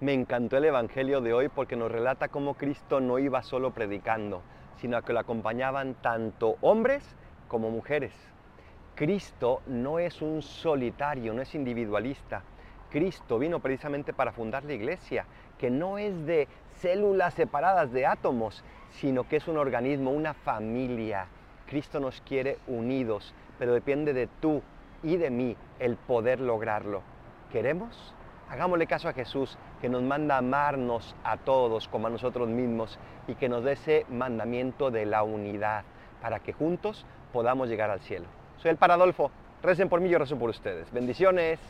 Me encantó el Evangelio de hoy porque nos relata cómo Cristo no iba solo predicando, sino que lo acompañaban tanto hombres como mujeres. Cristo no es un solitario, no es individualista. Cristo vino precisamente para fundar la iglesia, que no es de células separadas de átomos, sino que es un organismo, una familia. Cristo nos quiere unidos, pero depende de tú y de mí el poder lograrlo. ¿Queremos? Hagámosle caso a Jesús, que nos manda amarnos a todos como a nosotros mismos y que nos dé ese mandamiento de la unidad para que juntos podamos llegar al cielo. Soy el Paradolfo. Recen por mí, yo rezo por ustedes. Bendiciones.